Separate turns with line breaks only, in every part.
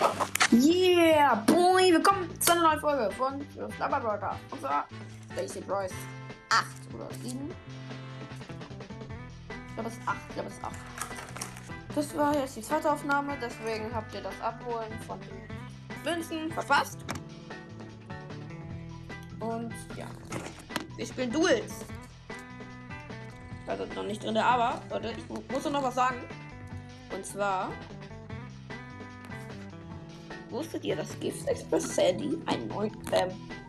Yeah, boy, willkommen zu einer neuen Folge von Flabber Broadcast. Und zwar Basic Bros 8 oder 7. Ich glaube, es ist 8. Ich glaube, es ist 8. Das war jetzt die zweite Aufnahme, deswegen habt ihr das Abholen von den Münzen verpasst. Und ja, wir spielen Duels. Also noch nicht drin, aber, Leute, ich mu- muss noch was sagen. Und zwar Wusstet ihr, dass Gift Express Sandy ein neun, ähm,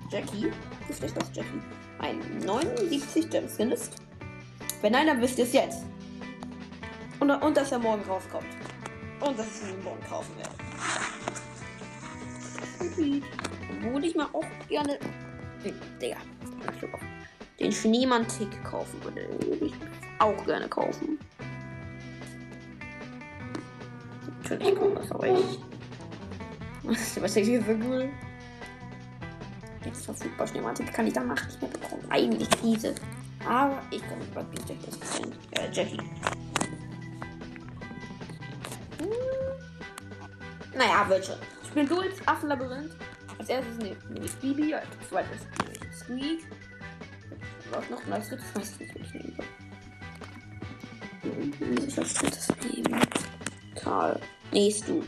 Jackie, Gift Express Jackie, ein 79 Gem Skin ist? Wenn nein, dann wisst ihr es jetzt. Und, und dass er morgen rauskommt. Und dass ich ihn morgen kaufen werde. Obwohl ich mal auch gerne Digga, den Schneemann-Tick kaufen würde. Würde ich auch gerne kaufen. Kommt das aber nicht. Was ist hier für cool? Jetzt verfügbar Schneemantik kann ich danach nicht mehr bekommen. Eigentlich diese. Aber ich kann mit Rugby Jackie äh, Jackie. Hm. Naja, wird schon. Ich bin Duels Affenlabyrinth. Als erstes ne- nehme ich Bibi, als zweites nehme ich Squeak. Was noch? Und als drittes weiß ich nicht, was ich nehmen. Hm, muss ich als drittes nehmen? Karl. Nee, Stu.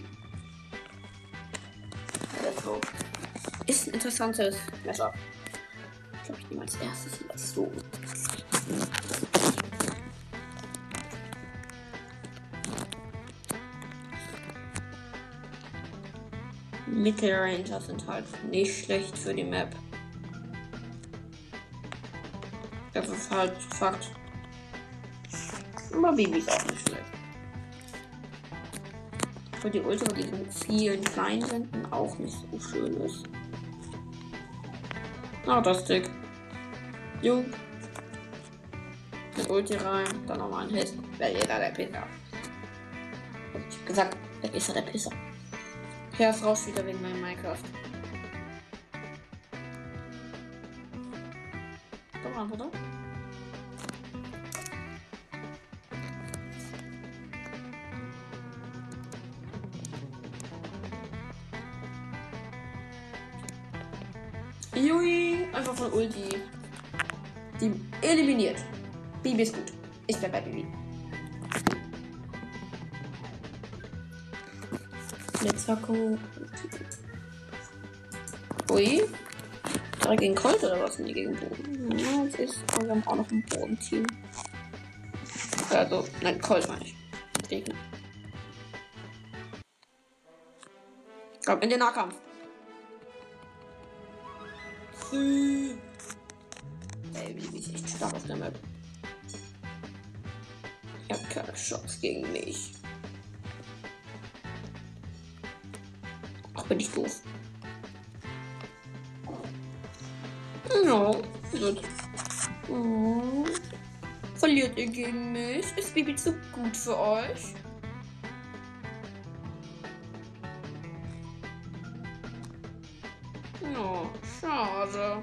Ein interessantes Messer. Ich glaube, ich nehme als erstes Let's go. Mittelranger sind halt nicht schlecht für die Map. Das ist halt Fakt. Aber Bibi ist auch nicht schlecht. Für die Ultra mit diesen vielen kleinen Wänden auch nicht so schön ist. Ah, das Stick. Jo. Mit Ulti rein, dann nochmal ein Hit. Wer jeder der Pisser. Ich hab gesagt, wer ist er der Pisser? Ja, ist raus wieder wegen meinem Minecraft. Ran, oder? Von Ulti. Die eliminiert. Bibi ist gut. Ich bleib bei Bibi. Blitzwacko. Ui. Direkt gegen Colt oder was? Nee, gegen Boden. Ja, das ist. Aber wir haben auch noch ein Bodenteam. Also, nein, Colt meine ich. Gegner. Komm, in den Nahkampf. Ey, wie ist echt stark auf der Map. Ich hab keine Chance gegen mich. Ach, bin ich doof. Gut. Oh. Verliert ihr gegen mich? Ist Bibi zu gut für euch? Ja, schade.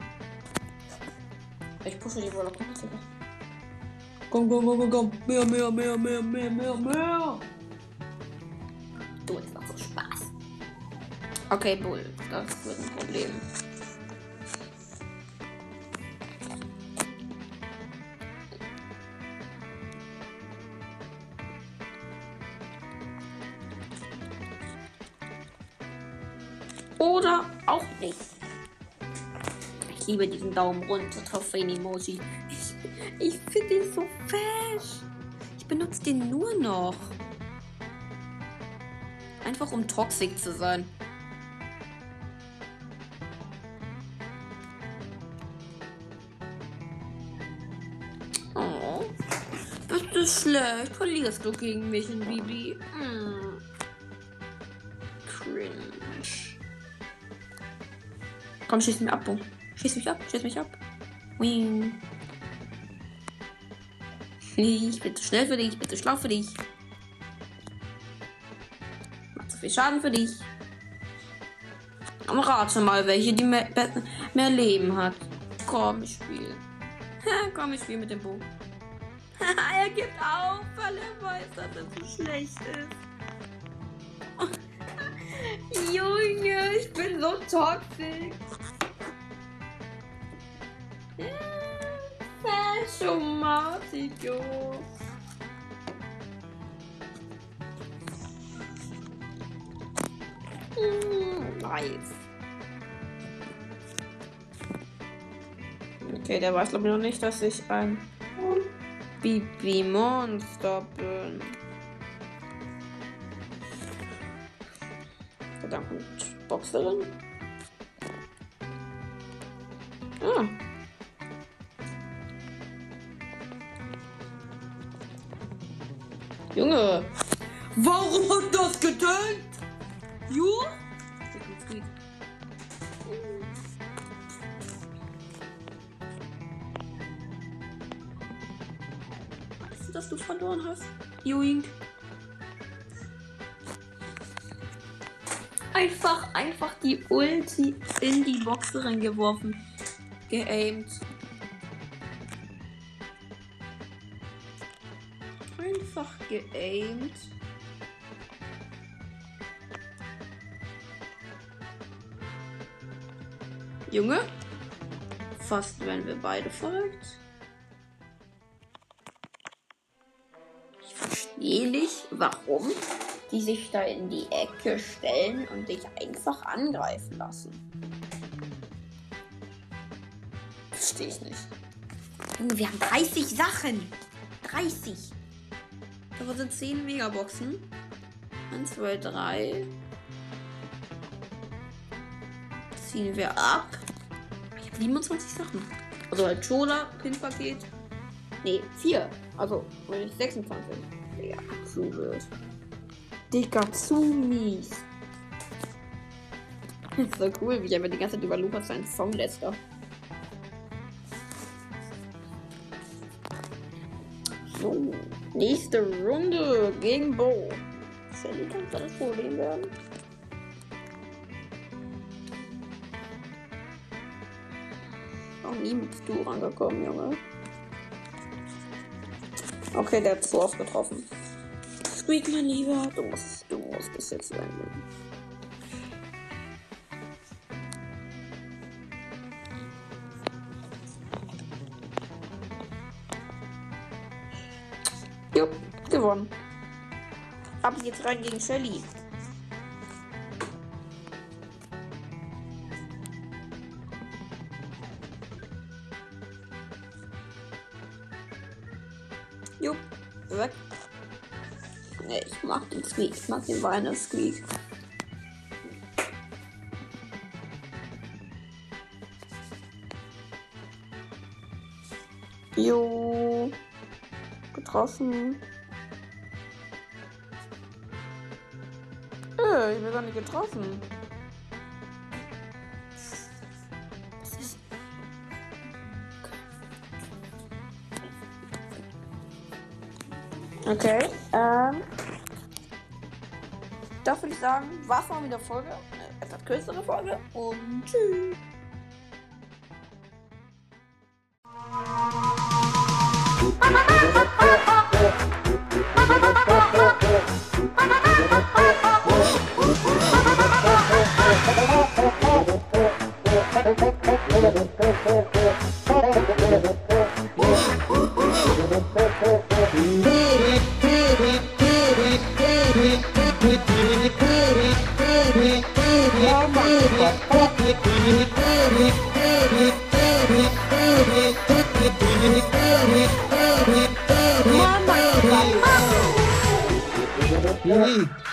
Ich pushe die wohl den Ticker. Komm, komm, komm, komm, komm. Mehr, mehr, mehr, mehr, mehr, mehr, mehr. Du, das macht so Spaß. Okay, Bull. Das wird ein Problem. Ich liebe diesen Daumen runter Trophäen-Emoji. Ich, ich finde ihn so fesch. Ich benutze den nur noch. Einfach um toxisch zu sein. Oh. Bist du schlecht? Verlierst du gegen mich in Bibi? Hm. Cringe. Komm, schieß mich ab, Bo. Schieß mich ab, schieß mich ab. Wing. Ich bin zu schnell für dich, ich bin zu schlau für dich. Macht zu viel Schaden für dich. Und rate mal, welche die mehr, mehr Leben hat. Komm, ich spiele. Komm, ich spiele mit dem Bo. er gibt auf, weil er weiß, dass er zu schlecht ist. Toxic. Fashiomatico. Mm, nice. Okay, der weiß glaube ich noch nicht, dass ich ein Bibi-Monster bin. Verdammt, Boxerin. Ah. Junge, warum hat das getönt? Ju? Weißt du, dass du verloren hast? Joink. Einfach, einfach die Ulti in die Boxerin geworfen. Geaimt. Einfach geaimt. Junge, fast werden wir beide verrückt. Ich verstehe nicht, warum die sich da in die Ecke stellen und dich einfach angreifen lassen. Verstehe ich nicht. Junge, wir haben 30 Sachen. 30. Da sind 10 Megaboxen. 1, 2, 3. Ziehen wir ab. Ich habe 27 Sachen. Also halt Chola, Pin-Paket. Nee, 4. Also, wenn ich 26. Ja, zu wird. Digga, zu mies. Das ist so cool, wie ich aber die ganze Zeit über Lukas seinen Song lässt. So, nächste Runde gegen Bo. Shelly kann das Problem werden. Noch nie mit du rangekommen, Junge. Okay, der hat zu oft getroffen. Squeak, mein Lieber, du musst, du musst es jetzt wenden. Jo, gewonnen. Ab jetzt rein gegen Shelly. Jupp, weg. Nee, ich mag den Squeak. Ich mag den Weiner Squeak. Jo. Getroffen. Äh, ich bin gar nicht getroffen. Okay, ähm. Das würde ich sagen, war's mal mit der Folge. Eine etwas kürzere Folge. Und tschüss.
Mama. We.